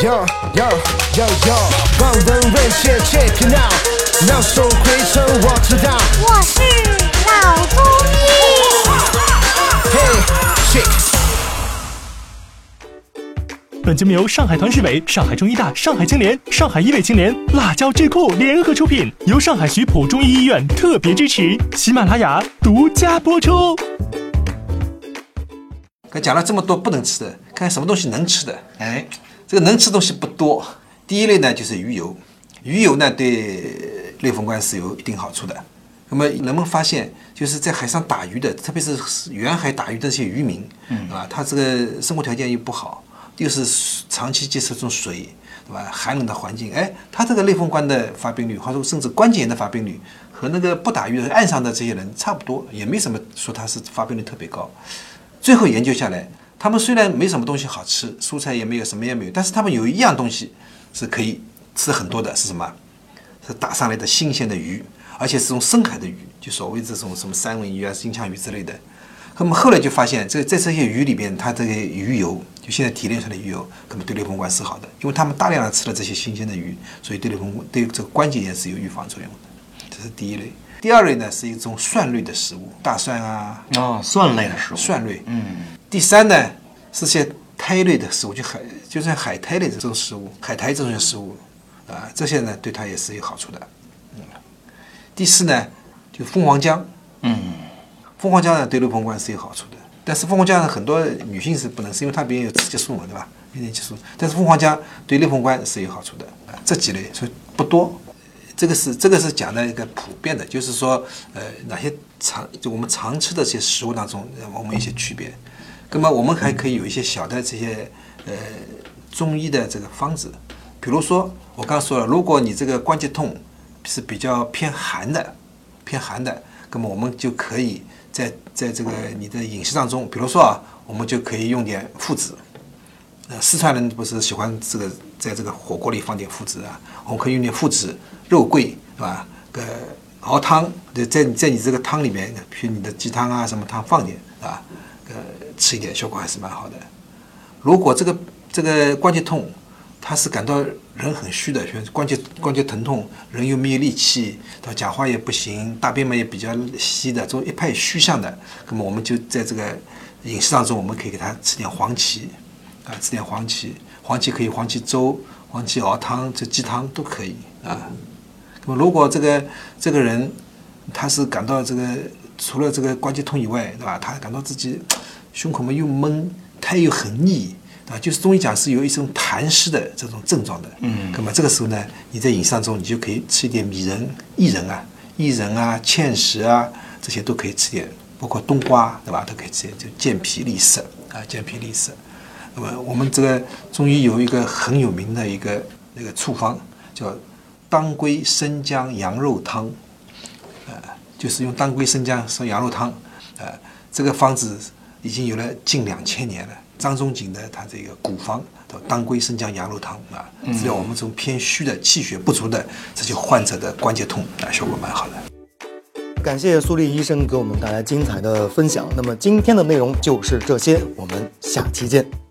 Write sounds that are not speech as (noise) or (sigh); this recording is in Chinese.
Yo yo yo yo，望闻问切 check it out，妙手回春我知道。我是老中医。Hey check。本节目由上海团市委、上海中医大、上海青联、上海医卫青联、辣椒智库联合出品，由上海徐浦中医医院特别支持，喜马拉雅独家播出。刚讲了这么多不能吃的，看看什么东西能吃的。哎，这个能吃东西不多。第一类呢就是鱼油，鱼油呢对类风关是有一定好处的。那么人们发现，就是在海上打鱼的，特别是远海打鱼的这些渔民，嗯啊，他这个生活条件又不好，又是长期接触这种水，对吧？寒冷的环境，哎，他这个类风关的发病率，或者说甚至关节炎的发病率，和那个不打鱼的岸上的这些人差不多，也没什么说他是发病率特别高。最后研究下来，他们虽然没什么东西好吃，蔬菜也没有，什么也没有，但是他们有一样东西是可以吃很多的，是什么？是打上来的新鲜的鱼，而且是从深海的鱼，就所谓这种什么三文鱼啊、金枪鱼之类的。那么后来就发现，这在这些鱼里边，它这个鱼油，就现在提炼出来的鱼油，可能对类风关是好的，因为他们大量的吃了这些新鲜的鱼，所以对类风对这个关节炎是有预防作用的。这是第一类。第二类呢是一种蒜类的食物，大蒜啊，啊，蒜类的食物，蒜类。嗯，第三呢是些苔类的食物，就海就像海苔类的这种食物，海苔这种食物啊，这些呢对它也是有好处的。嗯，第四呢就蜂王浆，嗯，蜂王浆呢对类风关是有好处的，但是蜂王浆呢很多女性是不能吃，因为它里面有雌激素嘛，对吧？有点激素，但是蜂王浆对类风关是有好处的啊。这几类所以不多。这个是这个是讲的一个普遍的，就是说，呃，哪些常就我们常吃的这些食物当中，呃我们一些区别。那么我们还可以有一些小的这些呃中医的这个方子，比如说我刚刚说了，如果你这个关节痛是比较偏寒的，偏寒的，那么我们就可以在在这个你的饮食当中，比如说啊，我们就可以用点附子。呃，四川人不是喜欢这个在这个火锅里放点附子啊？我们可以用点附子、肉桂，是吧？呃，熬汤，在在在你这个汤里面，比如你的鸡汤啊什么汤放点，是吧？吃一点效果还是蛮好的。如果这个这个关节痛，他是感到人很虚的，像关节关节疼痛，人又没有力气，他讲话也不行，大便嘛也比较稀的，这种一派虚象的，那么我们就在这个饮食当中，我们可以给他吃点黄芪。啊，吃点黄芪，黄芪可以黄芪粥、黄芪熬汤、这鸡汤都可以啊。那么如果这个这个人他是感到这个 (laughs) 除了这个关节痛以外，对吧？他感到自己 (tsk) 胸口嘛又闷，他又很腻，啊，就是中医讲是有一种痰湿的这种症状的。嗯。那么这个时候呢，你在饮食当中你就可以吃一点米仁、薏仁啊、薏仁啊、芡实啊这些都可以吃点，包括冬瓜，对吧？都可以吃点，就健脾利湿啊，健脾利湿。那么我们这个中医有一个很有名的一个那个处方，叫当归生姜羊肉汤，呃，就是用当归生姜烧羊肉汤，呃，这个方子已经有了近两千年了。张仲景的他这个古方叫当归生姜羊肉汤啊，治疗我们这种偏虚的气血不足的这些患者的关节痛啊，效果蛮好的。感谢苏丽医生给我们带来精彩的分享。那么今天的内容就是这些，我们下期见。